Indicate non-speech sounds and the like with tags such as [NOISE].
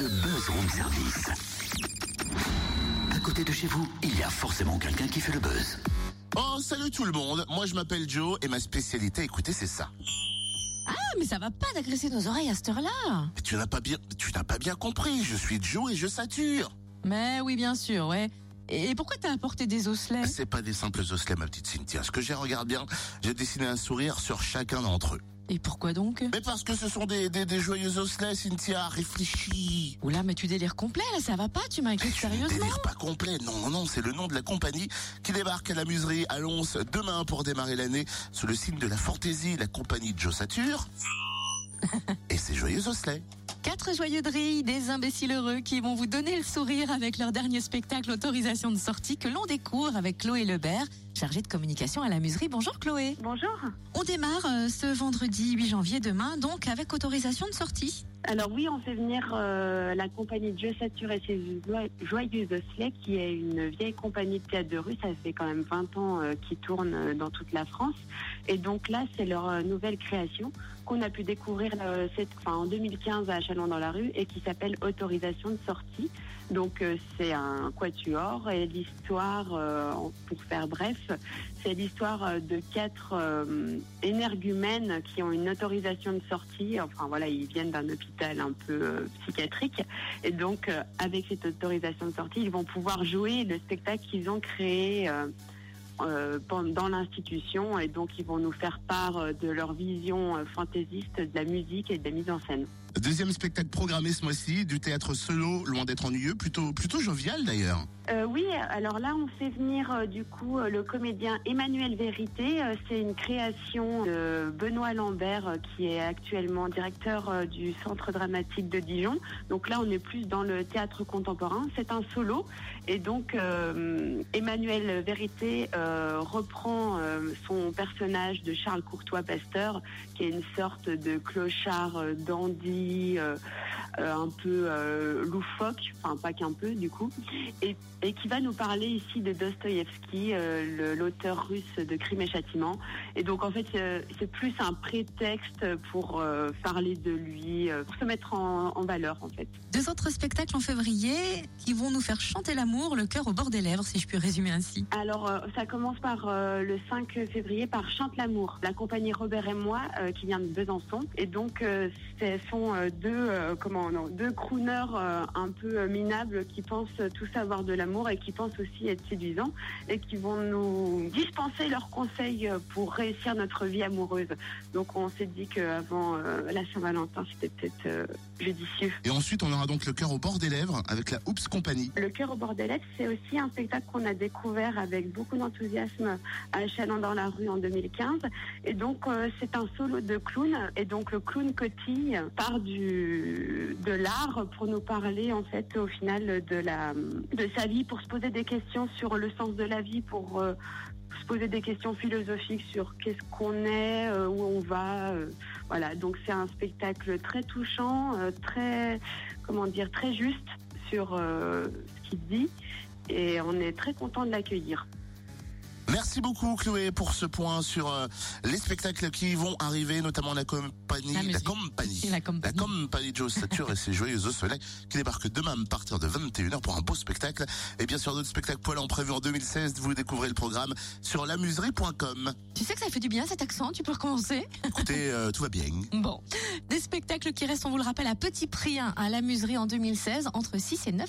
le buzz room service. À côté de chez vous, il y a forcément quelqu'un qui fait le buzz. Oh, salut tout le monde. Moi, je m'appelle Joe et ma spécialité, écoutez, c'est ça. Ah, mais ça va pas d'agresser nos oreilles à cette heure-là. Mais Tu n'as pas bien, tu n'as pas bien compris. Je suis Joe et je sature. Mais oui, bien sûr, ouais. Et pourquoi t'as apporté des osselets? C'est pas des simples osselets, ma petite Cynthia. Ce que j'ai, regarde bien, j'ai dessiné un sourire sur chacun d'entre eux. Et pourquoi donc? Mais parce que ce sont des, des, des joyeux osselets, Cynthia. Réfléchis. Oula, mais tu délires complet, là, ça va pas, tu m'inquiètes sérieusement? délires pas complet. Non, non, non, c'est le nom de la compagnie qui débarque à la muserie à Lons demain pour démarrer l'année sous le signe de la fantaisie, la compagnie de Joe Sature. Et ses joyeux osselets. Quatre joyeux drilles, des imbéciles heureux qui vont vous donner le sourire avec leur dernier spectacle autorisation de sortie que l'on découvre avec Chloé Lebert, chargée de communication à la muserie. Bonjour Chloé. Bonjour. On démarre euh, ce vendredi 8 janvier demain, donc avec autorisation de sortie. Alors oui, on fait venir euh, la compagnie Dieu Sature et ses joyeux osselets, qui est une vieille compagnie de théâtre de rue. Ça fait quand même 20 ans euh, qu'ils tournent euh, dans toute la France. Et donc là, c'est leur nouvelle création qu'on a pu découvrir en 2015 à Chalon dans la rue et qui s'appelle Autorisation de sortie. Donc c'est un quatuor et l'histoire, pour faire bref, c'est l'histoire de quatre énergumènes qui ont une autorisation de sortie. Enfin voilà, ils viennent d'un hôpital un peu euh, psychiatrique. Et donc, euh, avec cette autorisation de sortie, ils vont pouvoir jouer le spectacle qu'ils ont créé euh, dans l'institution. Et donc, ils vont nous faire part de leur vision fantaisiste de la musique et de la mise en scène. Deuxième spectacle programmé ce mois-ci, du théâtre solo, loin d'être ennuyeux, plutôt, jovial d'ailleurs. Euh, oui, alors là, on fait venir euh, du coup euh, le comédien Emmanuel Vérité. C'est une création de Benoît Lambert, qui est actuellement directeur du Centre dramatique de Dijon. Donc là, on est plus dans le théâtre contemporain. C'est un solo. Et donc, Emmanuel Vérité reprend son personnage de Charles Courtois Pasteur, qui est une sorte de clochard dandy, euh, euh, un peu euh, loufoque, enfin pas qu'un peu du coup et, et qui va nous parler ici de Dostoïevski, l'auteur russe de Crime et Châtiment. Et donc en fait, c'est plus un prétexte pour parler de lui, pour se mettre en, en valeur en fait. Deux autres spectacles en février qui vont nous faire chanter l'amour, le cœur au bord des lèvres, si je puis résumer ainsi. Alors ça commence par euh, le 5 février par Chante l'amour, la compagnie Robert et moi euh, qui vient de Besançon. Et donc euh, ce sont euh, deux euh, comment non, deux crooners euh, un peu minables qui pensent tout savoir de l'amour et qui pensent aussi être séduisants et qui vont nous dispenser leurs conseils pour réussir notre vie amoureuse. Donc on s'est dit qu'avant la Saint-Valentin c'était peut-être judicieux. Et ensuite, on aura donc le cœur au bord des lèvres avec la Oops Company. Le cœur au bord des lettres, c'est aussi un spectacle qu'on a découvert avec beaucoup d'enthousiasme à Chalon dans la rue en 2015. Et donc, c'est un solo de clown. Et donc, le clown Cotille du, de l'art pour nous parler, en fait, au final, de, la, de sa vie, pour se poser des questions sur le sens de la vie, pour euh, se poser des questions philosophiques sur qu'est-ce qu'on est, euh, où on va. euh, voilà, donc c'est un spectacle très touchant, très, comment dire, très juste sur ce qu'il dit et on est très content de l'accueillir. Merci beaucoup Chloé pour ce point sur euh, les spectacles qui vont arriver, notamment la compagnie, La la, compagnie, La compagnie. compagnie Joe Sature et ses joyeux au soleil qui débarquent demain à partir de 21h pour un beau spectacle. Et bien sûr d'autres spectacles poilants prévus en 2016. Vous découvrez le programme sur lamuserie.com. Tu sais que ça fait du bien cet accent, tu peux recommencer? Écoutez, euh, [LAUGHS] tout va bien. Bon, des spectacles qui restent, on vous le rappelle, à petit prix hein, à la muserie en 2016, entre 6 et 9